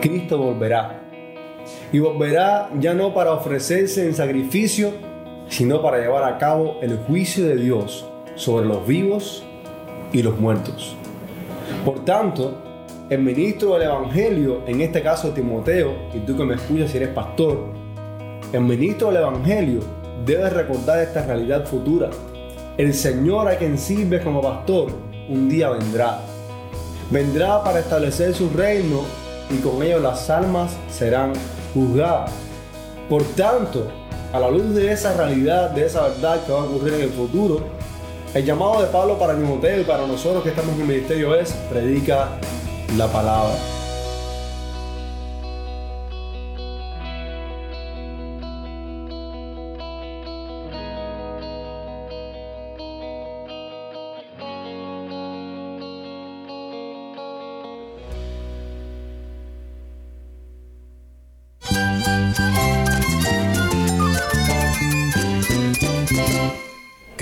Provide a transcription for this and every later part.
Cristo volverá. Y volverá ya no para ofrecerse en sacrificio, sino para llevar a cabo el juicio de Dios sobre los vivos y los muertos. Por tanto, el ministro del Evangelio, en este caso Timoteo, y tú que me escuchas si eres pastor, el ministro del Evangelio debe recordar esta realidad futura. El Señor a quien sirve como pastor un día vendrá. Vendrá para establecer su reino y con ello las almas serán juzgadas. Por tanto, a la luz de esa realidad, de esa verdad que va a ocurrir en el futuro, el llamado de Pablo para Timoteo y para nosotros que estamos en el ministerio es predica la palabra.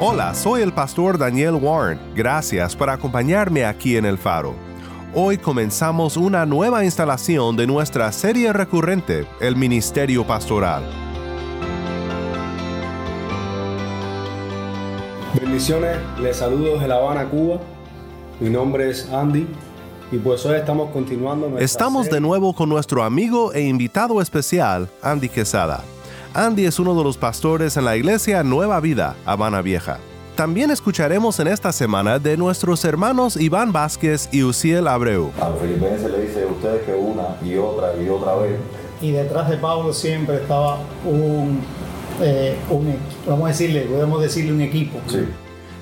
Hola, soy el pastor Daniel Warren. Gracias por acompañarme aquí en El Faro. Hoy comenzamos una nueva instalación de nuestra serie recurrente, El Ministerio Pastoral. Bendiciones, les saludo desde La Habana, Cuba. Mi nombre es Andy y pues hoy estamos continuando. Estamos de nuevo con nuestro amigo e invitado especial, Andy Quesada. Andy es uno de los pastores en la iglesia Nueva Vida, Habana Vieja. También escucharemos en esta semana de nuestros hermanos Iván Vázquez y Uciel Abreu. A los filipenses le dice a ustedes que una y otra y otra vez. y detrás de Pablo siempre estaba un, eh, un vamos a decirle, podemos decirle un equipo.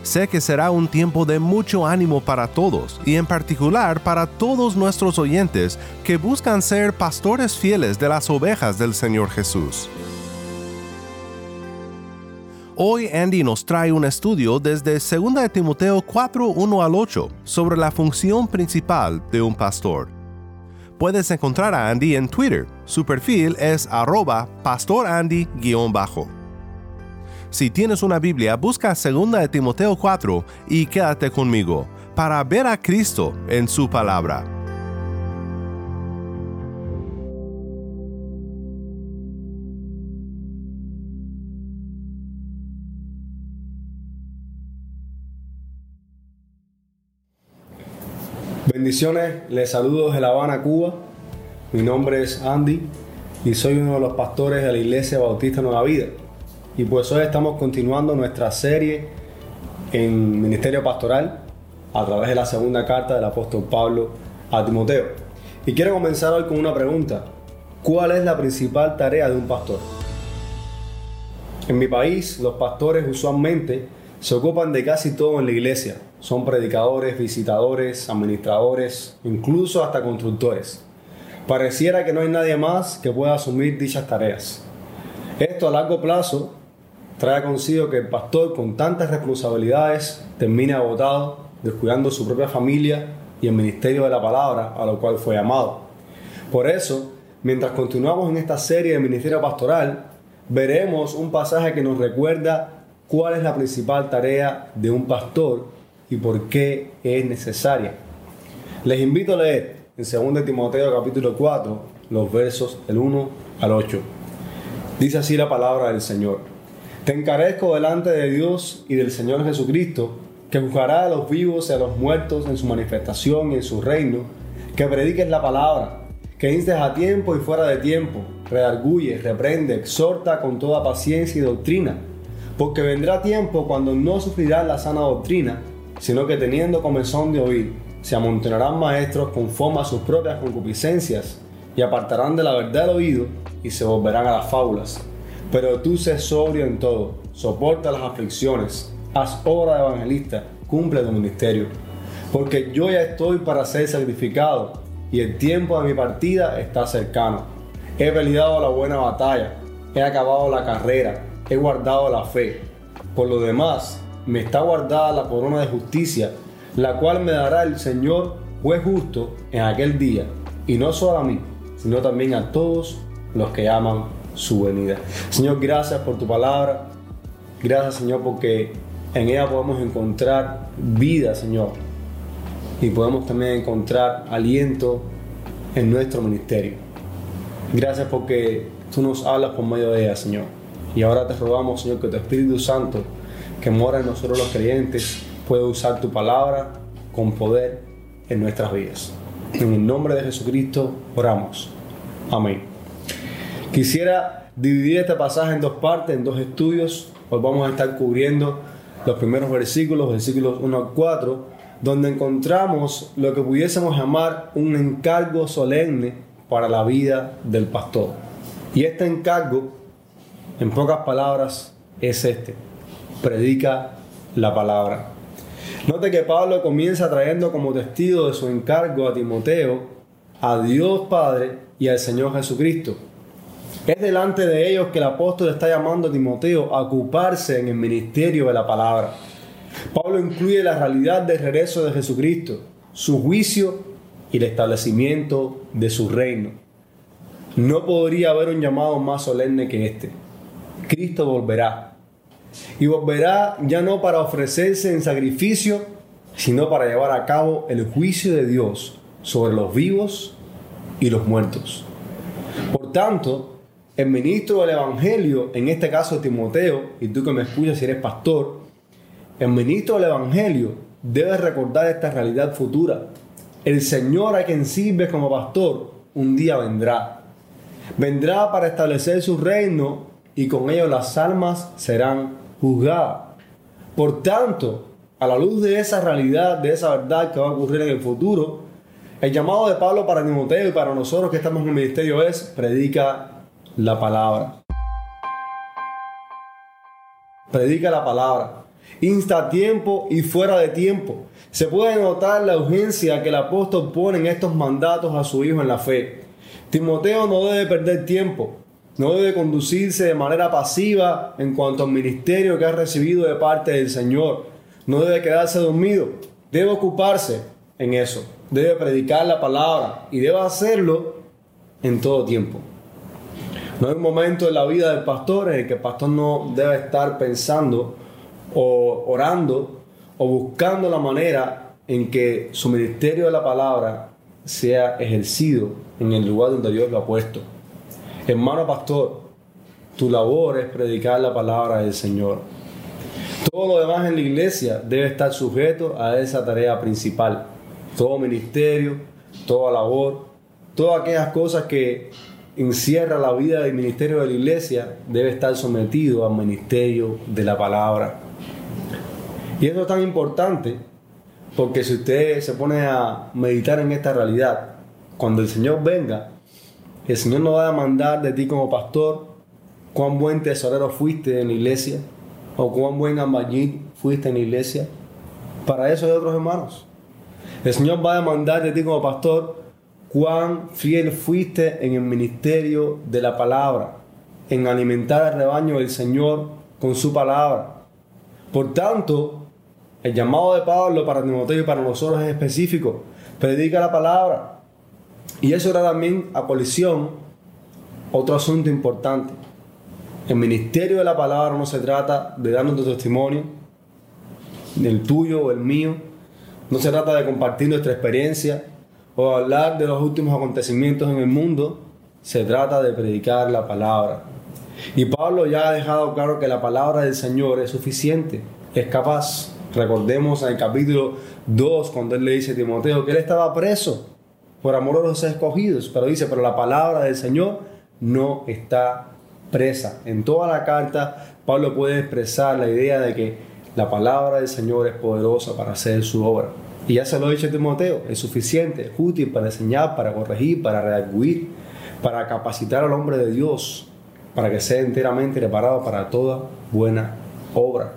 Sé que será un tiempo de mucho ánimo para todos y en particular para todos nuestros oyentes que buscan ser pastores fieles de las ovejas del Señor Jesús. Hoy Andy nos trae un estudio desde 2 de Timoteo 4, 1 al 8 sobre la función principal de un pastor. Puedes encontrar a Andy en Twitter. Su perfil es arroba pastorandy-bajo. Si tienes una Biblia, busca 2 de Timoteo 4 y quédate conmigo para ver a Cristo en su palabra. Bendiciones, les saludo desde La Habana, Cuba. Mi nombre es Andy y soy uno de los pastores de la Iglesia Bautista Nueva Vida. Y pues hoy estamos continuando nuestra serie en Ministerio Pastoral a través de la segunda carta del apóstol Pablo a Timoteo. Y quiero comenzar hoy con una pregunta. ¿Cuál es la principal tarea de un pastor? En mi país, los pastores usualmente se ocupan de casi todo en la iglesia. Son predicadores, visitadores, administradores, incluso hasta constructores. Pareciera que no hay nadie más que pueda asumir dichas tareas. Esto a largo plazo trae consigo que el pastor con tantas responsabilidades termine agotado, descuidando su propia familia y el ministerio de la palabra a lo cual fue llamado. Por eso, mientras continuamos en esta serie de ministerio pastoral, veremos un pasaje que nos recuerda cuál es la principal tarea de un pastor y por qué es necesaria. Les invito a leer en 2 Timoteo capítulo 4 los versos del 1 al 8. Dice así la palabra del Señor. Te encarezco delante de Dios y del Señor Jesucristo, que juzgará a los vivos y a los muertos en su manifestación y en su reino, que prediques la palabra, que instes a tiempo y fuera de tiempo, redarguye, reprende, exhorta con toda paciencia y doctrina, porque vendrá tiempo cuando no sufrirán la sana doctrina, sino que teniendo comezón de oír, se amontonarán maestros conforme a sus propias concupiscencias, y apartarán de la verdad el oído, y se volverán a las fábulas. Pero tú sé sobrio en todo, soporta las aflicciones, haz obra de evangelista, cumple tu ministerio. Porque yo ya estoy para ser sacrificado y el tiempo de mi partida está cercano. He peleado la buena batalla, he acabado la carrera, he guardado la fe. Por lo demás, me está guardada la corona de justicia, la cual me dará el Señor juez justo en aquel día, y no solo a mí, sino también a todos los que aman su venida. Señor, gracias por tu palabra. Gracias, Señor, porque en ella podemos encontrar vida, Señor. Y podemos también encontrar aliento en nuestro ministerio. Gracias porque tú nos hablas por medio de ella, Señor. Y ahora te rogamos, Señor, que tu Espíritu Santo, que mora en nosotros los creyentes, pueda usar tu palabra con poder en nuestras vidas. En el nombre de Jesucristo oramos. Amén. Quisiera dividir este pasaje en dos partes, en dos estudios. Hoy vamos a estar cubriendo los primeros versículos, versículos 1 al 4, donde encontramos lo que pudiésemos llamar un encargo solemne para la vida del pastor. Y este encargo, en pocas palabras, es este. Predica la palabra. Note que Pablo comienza trayendo como testigo de su encargo a Timoteo, a Dios Padre y al Señor Jesucristo. Es delante de ellos que el apóstol está llamando a Timoteo a ocuparse en el ministerio de la palabra. Pablo incluye la realidad del regreso de Jesucristo, su juicio y el establecimiento de su reino. No podría haber un llamado más solemne que este. Cristo volverá. Y volverá ya no para ofrecerse en sacrificio, sino para llevar a cabo el juicio de Dios sobre los vivos y los muertos. Por tanto, el ministro del Evangelio, en este caso Timoteo, y tú que me escuchas si eres pastor, el ministro del Evangelio debe recordar esta realidad futura. El Señor a quien sirve como pastor un día vendrá. Vendrá para establecer su reino y con ello las almas serán juzgadas. Por tanto, a la luz de esa realidad, de esa verdad que va a ocurrir en el futuro, el llamado de Pablo para Timoteo y para nosotros que estamos en el ministerio es predica la palabra. Predica la palabra. Insta a tiempo y fuera de tiempo. Se puede notar la urgencia que el apóstol pone en estos mandatos a su hijo en la fe. Timoteo no debe perder tiempo, no debe conducirse de manera pasiva en cuanto al ministerio que ha recibido de parte del Señor. No debe quedarse dormido, debe ocuparse en eso. Debe predicar la palabra y debe hacerlo en todo tiempo. No hay un momento en la vida del pastor en el que el pastor no debe estar pensando o orando o buscando la manera en que su ministerio de la palabra sea ejercido en el lugar donde Dios lo ha puesto. Hermano pastor, tu labor es predicar la palabra del Señor. Todo lo demás en la iglesia debe estar sujeto a esa tarea principal. Todo ministerio, toda labor, todas aquellas cosas que encierra la vida del ministerio de la iglesia debe estar sometido al ministerio de la palabra. Y eso es tan importante porque si usted se pone a meditar en esta realidad, cuando el Señor venga, el Señor no va a demandar de ti como pastor cuán buen tesorero fuiste en la iglesia o cuán buen albañil fuiste en la iglesia. Para eso hay otros hermanos. El Señor va a demandar de ti como pastor cuán fiel fuiste en el ministerio de la palabra, en alimentar al rebaño del Señor con su palabra. Por tanto, el llamado de Pablo para Timoteo y para nosotros es específico. Predica la palabra. Y eso era también a colisión otro asunto importante. El ministerio de la palabra no se trata de darnos tu testimonio, el tuyo o el mío. No se trata de compartir nuestra experiencia o hablar de los últimos acontecimientos en el mundo. Se trata de predicar la palabra. Y Pablo ya ha dejado claro que la palabra del Señor es suficiente, es capaz. Recordemos en el capítulo 2 cuando él le dice a Timoteo que él estaba preso por amor a los escogidos, pero dice, pero la palabra del Señor no está presa. En toda la carta Pablo puede expresar la idea de que la palabra del Señor es poderosa para hacer su obra. Y ya se lo ha dicho a Timoteo, es suficiente, es útil para enseñar, para corregir, para redarguir, para capacitar al hombre de Dios para que sea enteramente preparado para toda buena obra.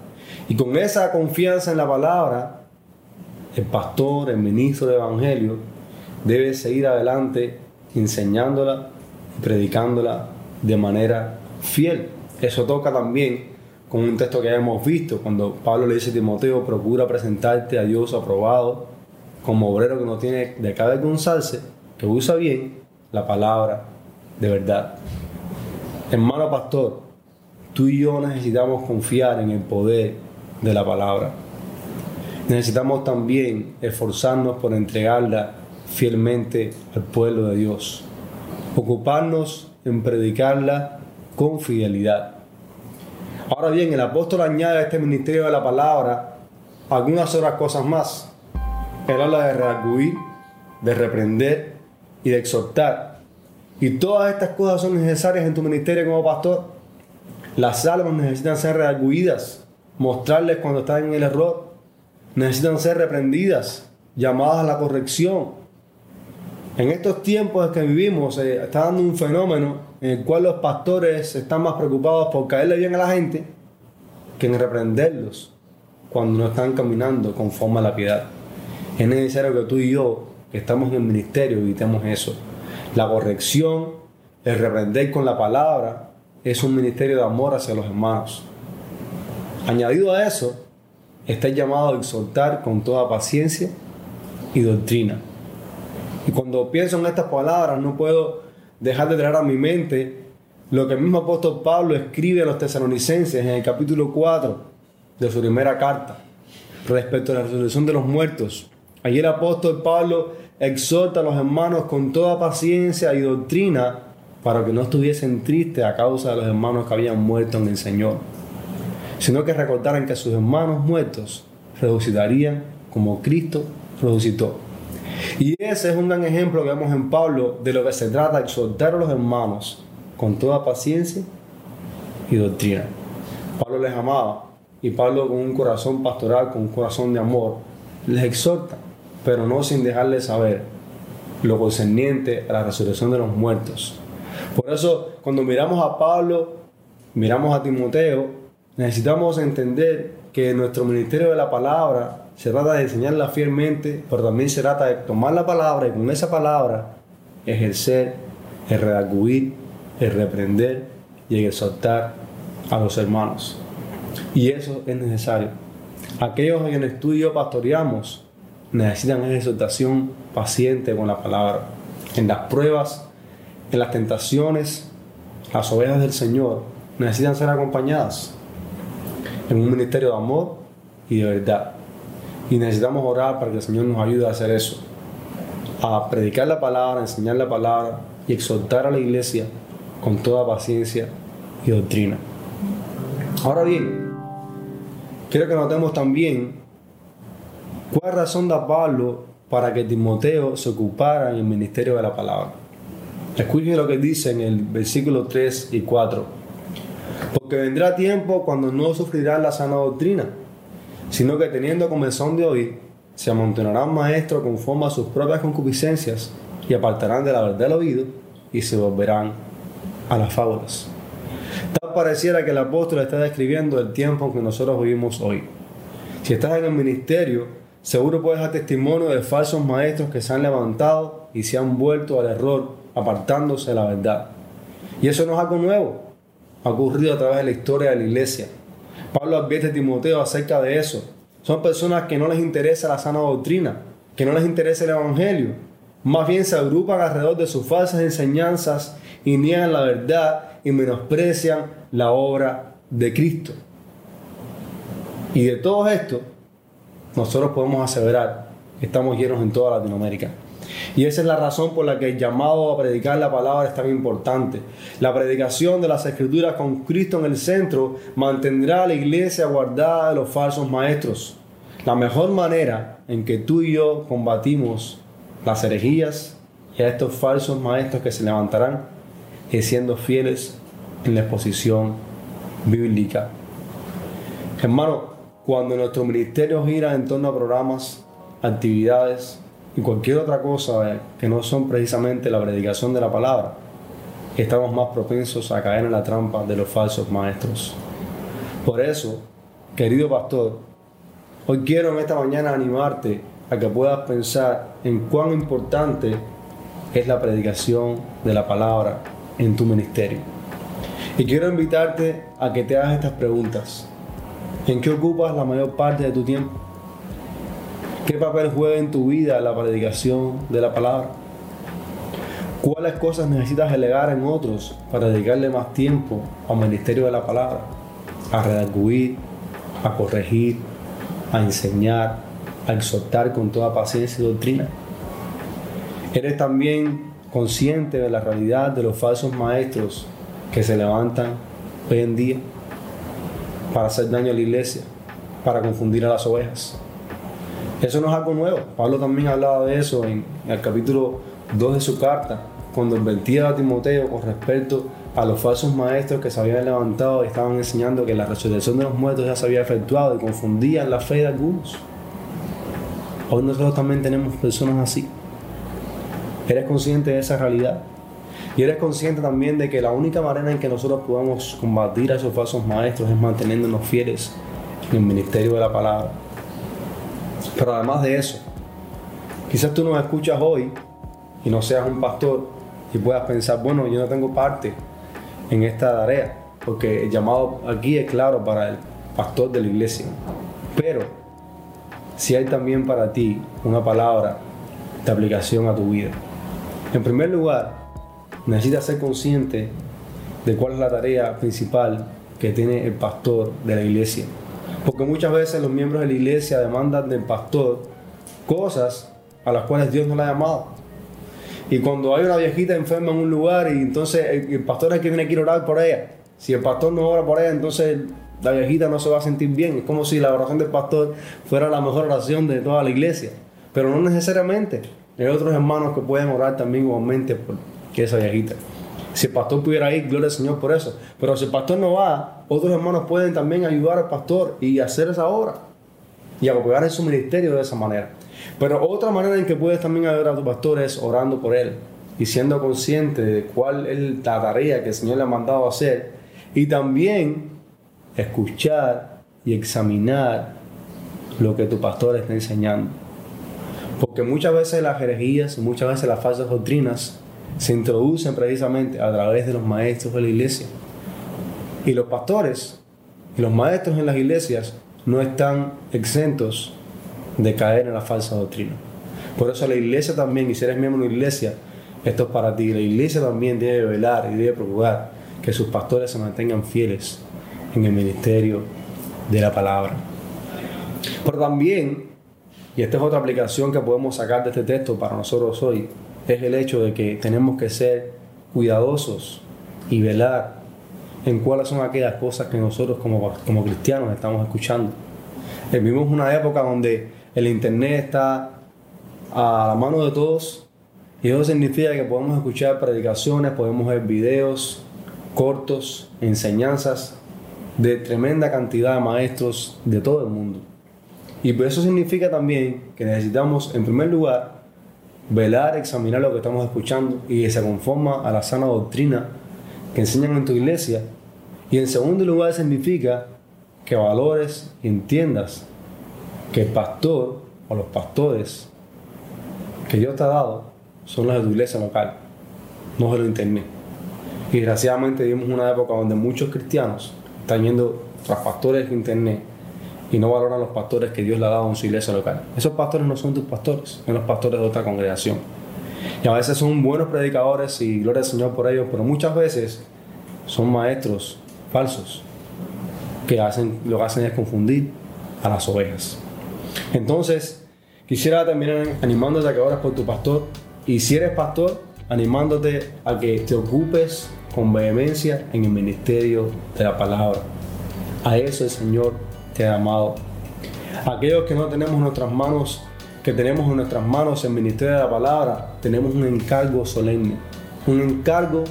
Y con esa confianza en la palabra, el pastor, el ministro del Evangelio, debe seguir adelante enseñándola y predicándola de manera fiel. Eso toca también con un texto que hemos visto, cuando Pablo le dice a Timoteo, procura presentarte a Dios aprobado como obrero que no tiene de qué avergonzarse, que usa bien la palabra de verdad. Hermano pastor, tú y yo necesitamos confiar en el poder de la palabra. Necesitamos también esforzarnos por entregarla fielmente al pueblo de Dios. Ocuparnos en predicarla con fidelidad. Ahora bien, el apóstol añade a este ministerio de la palabra algunas otras cosas más. Él habla de redarguir, de reprender y de exhortar. Y todas estas cosas son necesarias en tu ministerio como pastor. Las almas necesitan ser redarguidas, mostrarles cuando están en el error. Necesitan ser reprendidas, llamadas a la corrección. En estos tiempos en que vivimos eh, está dando un fenómeno en el cual los pastores están más preocupados por caerle bien a la gente que en reprenderlos cuando no están caminando conforme a la piedad. Es necesario que tú y yo, que estamos en el ministerio, evitemos eso. La corrección, el reprender con la palabra, es un ministerio de amor hacia los hermanos. Añadido a eso, está llamado a exhortar con toda paciencia y doctrina. Y cuando pienso en estas palabras, no puedo dejar de traer a mi mente lo que el mismo apóstol Pablo escribe a los tesalonicenses en el capítulo 4 de su primera carta respecto a la resurrección de los muertos. Allí el apóstol Pablo exhorta a los hermanos con toda paciencia y doctrina para que no estuviesen tristes a causa de los hermanos que habían muerto en el Señor, sino que recordaran que sus hermanos muertos resucitarían como Cristo resucitó. Y ese es un gran ejemplo que vemos en Pablo de lo que se trata, exhortar a los hermanos con toda paciencia y doctrina. Pablo les amaba y Pablo con un corazón pastoral, con un corazón de amor, les exhorta pero no sin dejarle saber lo concerniente a la resurrección de los muertos. Por eso, cuando miramos a Pablo, miramos a Timoteo, necesitamos entender que nuestro ministerio de la palabra se trata de enseñarla fielmente, pero también se trata de tomar la palabra y con esa palabra ejercer, el el reprender y el exhortar a los hermanos. Y eso es necesario. Aquellos en el estudio pastoreamos, necesitan esa exhortación paciente con la palabra. En las pruebas, en las tentaciones, las ovejas del Señor necesitan ser acompañadas en un ministerio de amor y de verdad. Y necesitamos orar para que el Señor nos ayude a hacer eso. A predicar la palabra, enseñar la palabra y exhortar a la iglesia con toda paciencia y doctrina. Ahora bien, quiero que notemos también ¿Cuál razón da Pablo para que Timoteo se ocupara en el ministerio de la palabra? Escuchen lo que dice en el versículo 3 y 4. Porque vendrá tiempo cuando no sufrirán la sana doctrina, sino que teniendo comenzón de oír, se amontonarán maestros conforme a sus propias concupiscencias y apartarán de la verdad el oído y se volverán a las fábulas. Tal pareciera que el apóstol está describiendo el tiempo en que nosotros vivimos hoy. Si estás en el ministerio, Seguro puedes dar testimonio de falsos maestros que se han levantado y se han vuelto al error, apartándose de la verdad. Y eso no es algo nuevo, ha ocurrido a través de la historia de la iglesia. Pablo advierte a Timoteo acerca de eso. Son personas que no les interesa la sana doctrina, que no les interesa el evangelio. Más bien se agrupan alrededor de sus falsas enseñanzas y niegan la verdad y menosprecian la obra de Cristo. Y de todo esto, nosotros podemos aseverar que estamos llenos en toda Latinoamérica. Y esa es la razón por la que el llamado a predicar la palabra es tan importante. La predicación de las escrituras con Cristo en el centro mantendrá a la iglesia guardada de los falsos maestros. La mejor manera en que tú y yo combatimos las herejías y a estos falsos maestros que se levantarán es siendo fieles en la exposición bíblica. Hermano, cuando nuestro ministerio gira en torno a programas, actividades y cualquier otra cosa que no son precisamente la predicación de la palabra, estamos más propensos a caer en la trampa de los falsos maestros. Por eso, querido pastor, hoy quiero en esta mañana animarte a que puedas pensar en cuán importante es la predicación de la palabra en tu ministerio. Y quiero invitarte a que te hagas estas preguntas. ¿En qué ocupas la mayor parte de tu tiempo? ¿Qué papel juega en tu vida la predicación de la palabra? ¿Cuáles cosas necesitas delegar en otros para dedicarle más tiempo al ministerio de la palabra? A redarguir, a corregir, a enseñar, a exhortar con toda paciencia y doctrina. ¿Eres también consciente de la realidad de los falsos maestros que se levantan hoy en día para hacer daño a la iglesia, para confundir a las ovejas? Eso no es algo nuevo. Pablo también hablaba de eso en el capítulo 2 de su carta, cuando advertía a Timoteo con respecto a los falsos maestros que se habían levantado y estaban enseñando que la resurrección de los muertos ya se había efectuado y confundían la fe de algunos. Hoy nosotros también tenemos personas así. ¿Eres consciente de esa realidad? Y eres consciente también de que la única manera en que nosotros podamos combatir a esos falsos maestros es manteniéndonos fieles en el ministerio de la palabra. Pero además de eso, quizás tú nos escuchas hoy y no seas un pastor y puedas pensar, bueno, yo no tengo parte en esta tarea, porque el llamado aquí es claro para el pastor de la iglesia. Pero si hay también para ti una palabra de aplicación a tu vida. En primer lugar, necesitas ser consciente de cuál es la tarea principal que tiene el pastor de la iglesia. Porque muchas veces los miembros de la iglesia demandan del pastor cosas a las cuales Dios no le ha llamado. Y cuando hay una viejita enferma en un lugar y entonces el, pastor es el que ir a orar por ella. Si el pastor no ora por ella, entonces la viejita no se va a sentir bien. Es como si la oración del pastor fuera la mejor oración de toda la iglesia. Pero no necesariamente. Hay otros hermanos que pueden orar también igualmente por esa viejita. Si el pastor pudiera ir, gloria al Señor por eso. Pero si el pastor no va, otros hermanos pueden también ayudar al pastor y hacer esa obra. Y apoyar en su ministerio de esa manera. Pero otra manera en que puedes también ayudar a tu pastor es orando por él. Y siendo consciente de cuál es la tarea que el Señor le ha mandado hacer. Y también escuchar y examinar lo que tu pastor está enseñando. Porque muchas veces las herejías, muchas veces las falsas doctrinas se introducen precisamente a través de los maestros de la iglesia. Y los pastores y los maestros en las iglesias no están exentos de caer en la falsa doctrina. Por eso la iglesia también, y si eres miembro de una iglesia, esto es para ti. La iglesia también debe velar y debe procurar que sus pastores se mantengan fieles en el ministerio de la palabra. Pero también, y esta es otra aplicación que podemos sacar de este texto para nosotros hoy, es el hecho de que tenemos que ser cuidadosos y velar en cuáles son aquellas cosas que nosotros como, como cristianos estamos escuchando. Eh, vivimos una época donde el Internet está a la mano de todos y eso significa que podemos escuchar predicaciones, podemos ver videos cortos, enseñanzas de tremenda cantidad de maestros de todo el mundo. Y eso significa también que necesitamos, en primer lugar, velar, examinar lo que estamos escuchando y que se conforma a la sana doctrina que enseñan en tu iglesia. Y en segundo lugar significa que valores y entiendas que el pastor o los pastores que Dios te ha dado son los de tu iglesia local, no de lo internet. Y desgraciadamente vivimos una época donde muchos cristianos están yendo tras pastores de internet y no valoran los pastores que Dios le ha dado en su iglesia local. Esos pastores no son tus pastores, son los pastores de otra congregación. Y a veces son buenos predicadores y gloria al Señor por ellos, pero muchas veces son maestros falsos que hacen, lo que hacen es confundir a las ovejas. Entonces, quisiera terminar animándote a que ores por tu pastor y si eres pastor, animándote a que te ocupes con vehemencia en el ministerio de la palabra. A eso el Señor amado. Aquellos que no tenemos nuestras manos, que tenemos en nuestras manos el ministerio de la palabra, tenemos un encargo solemne, un encargo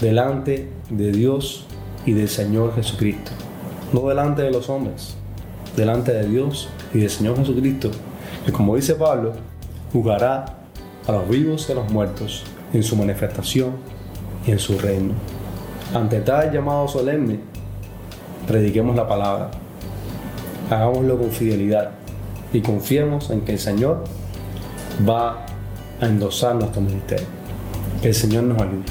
delante de Dios y del Señor Jesucristo. No delante de los hombres, delante de Dios y del Señor Jesucristo, que como dice Pablo, jugará a los vivos y a los muertos en su manifestación y en su reino. Ante tal llamado solemne, prediquemos la palabra, hagámoslo con fidelidad y confiemos en que el Señor va a endosar nuestro ministerio. Que el Señor nos ayude.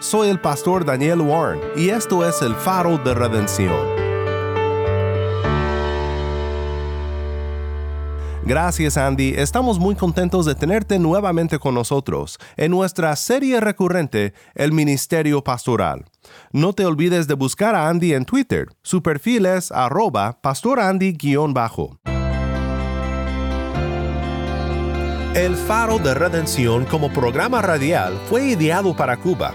Soy el pastor Daniel Warren y esto es el faro de redención. Gracias Andy, estamos muy contentos de tenerte nuevamente con nosotros en nuestra serie recurrente El Ministerio Pastoral. No te olvides de buscar a Andy en Twitter, su perfil es arroba pastorandy-bajo. El Faro de Redención como programa radial fue ideado para Cuba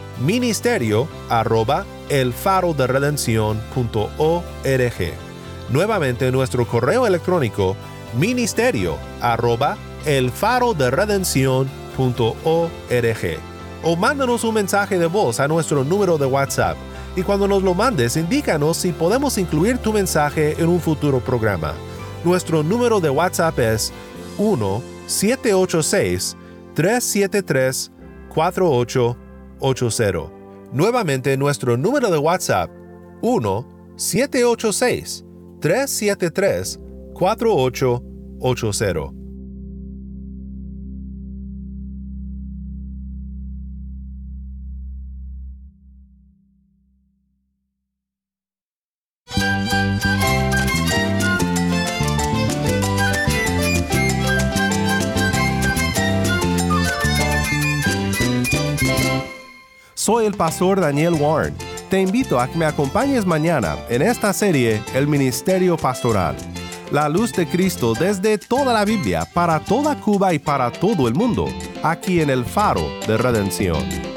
ministerio arroba elfaroderedención.org. Nuevamente nuestro correo electrónico ministerio arroba elfaroderedención.org. O mándanos un mensaje de voz a nuestro número de WhatsApp y cuando nos lo mandes indícanos si podemos incluir tu mensaje en un futuro programa. Nuestro número de WhatsApp es 1-786-373-4880. Nuevamente nuestro número de WhatsApp 1-786-373-4880. Pastor Daniel Warren. Te invito a que me acompañes mañana en esta serie El Ministerio Pastoral. La luz de Cristo desde toda la Biblia, para toda Cuba y para todo el mundo, aquí en el Faro de Redención.